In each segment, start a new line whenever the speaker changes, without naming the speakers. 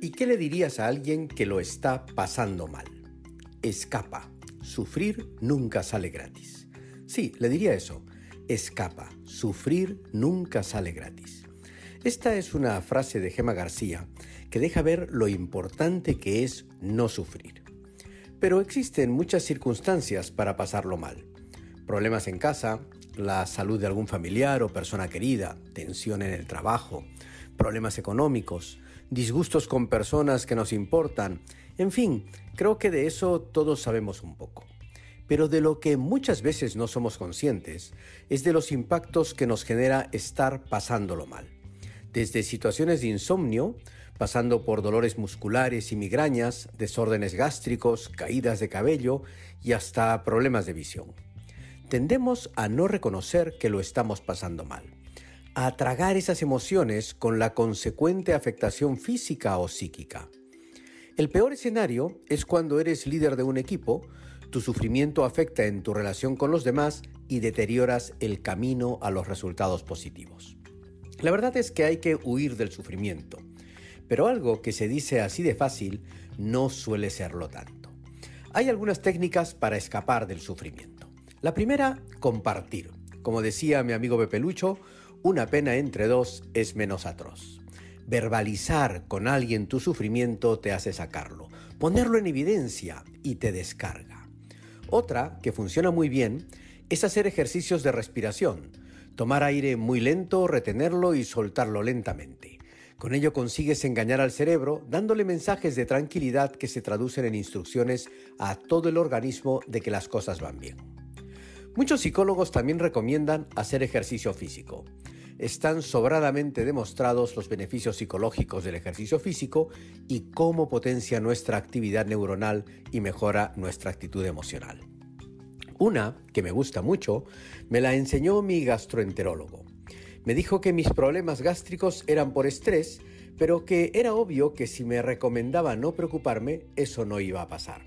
¿Y qué le dirías a alguien que lo está pasando mal? Escapa. Sufrir nunca sale gratis. Sí, le diría eso. Escapa. Sufrir nunca sale gratis. Esta es una frase de Gema García que deja ver lo importante que es no sufrir. Pero existen muchas circunstancias para pasarlo mal. Problemas en casa, la salud de algún familiar o persona querida, tensión en el trabajo, problemas económicos, disgustos con personas que nos importan, en fin, creo que de eso todos sabemos un poco. Pero de lo que muchas veces no somos conscientes es de los impactos que nos genera estar pasándolo mal. Desde situaciones de insomnio, pasando por dolores musculares y migrañas, desórdenes gástricos, caídas de cabello y hasta problemas de visión. Tendemos a no reconocer que lo estamos pasando mal a tragar esas emociones con la consecuente afectación física o psíquica. El peor escenario es cuando eres líder de un equipo, tu sufrimiento afecta en tu relación con los demás y deterioras el camino a los resultados positivos. La verdad es que hay que huir del sufrimiento, pero algo que se dice así de fácil no suele serlo tanto. Hay algunas técnicas para escapar del sufrimiento. La primera, compartir. Como decía mi amigo Pepelucho, una pena entre dos es menos atroz. Verbalizar con alguien tu sufrimiento te hace sacarlo, ponerlo en evidencia y te descarga. Otra, que funciona muy bien, es hacer ejercicios de respiración, tomar aire muy lento, retenerlo y soltarlo lentamente. Con ello consigues engañar al cerebro dándole mensajes de tranquilidad que se traducen en instrucciones a todo el organismo de que las cosas van bien. Muchos psicólogos también recomiendan hacer ejercicio físico. Están sobradamente demostrados los beneficios psicológicos del ejercicio físico y cómo potencia nuestra actividad neuronal y mejora nuestra actitud emocional. Una, que me gusta mucho, me la enseñó mi gastroenterólogo. Me dijo que mis problemas gástricos eran por estrés, pero que era obvio que si me recomendaba no preocuparme, eso no iba a pasar.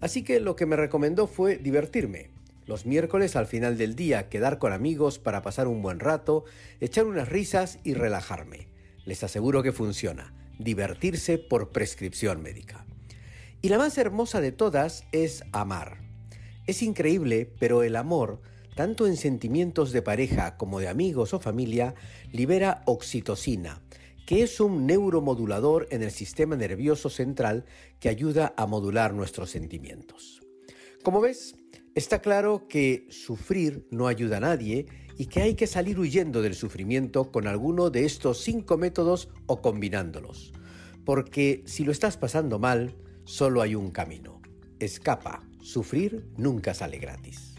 Así que lo que me recomendó fue divertirme, los miércoles al final del día quedar con amigos para pasar un buen rato, echar unas risas y relajarme. Les aseguro que funciona. Divertirse por prescripción médica. Y la más hermosa de todas es amar. Es increíble, pero el amor, tanto en sentimientos de pareja como de amigos o familia, libera oxitocina, que es un neuromodulador en el sistema nervioso central que ayuda a modular nuestros sentimientos. Como ves, Está claro que sufrir no ayuda a nadie y que hay que salir huyendo del sufrimiento con alguno de estos cinco métodos o combinándolos. Porque si lo estás pasando mal, solo hay un camino. Escapa. Sufrir nunca sale gratis.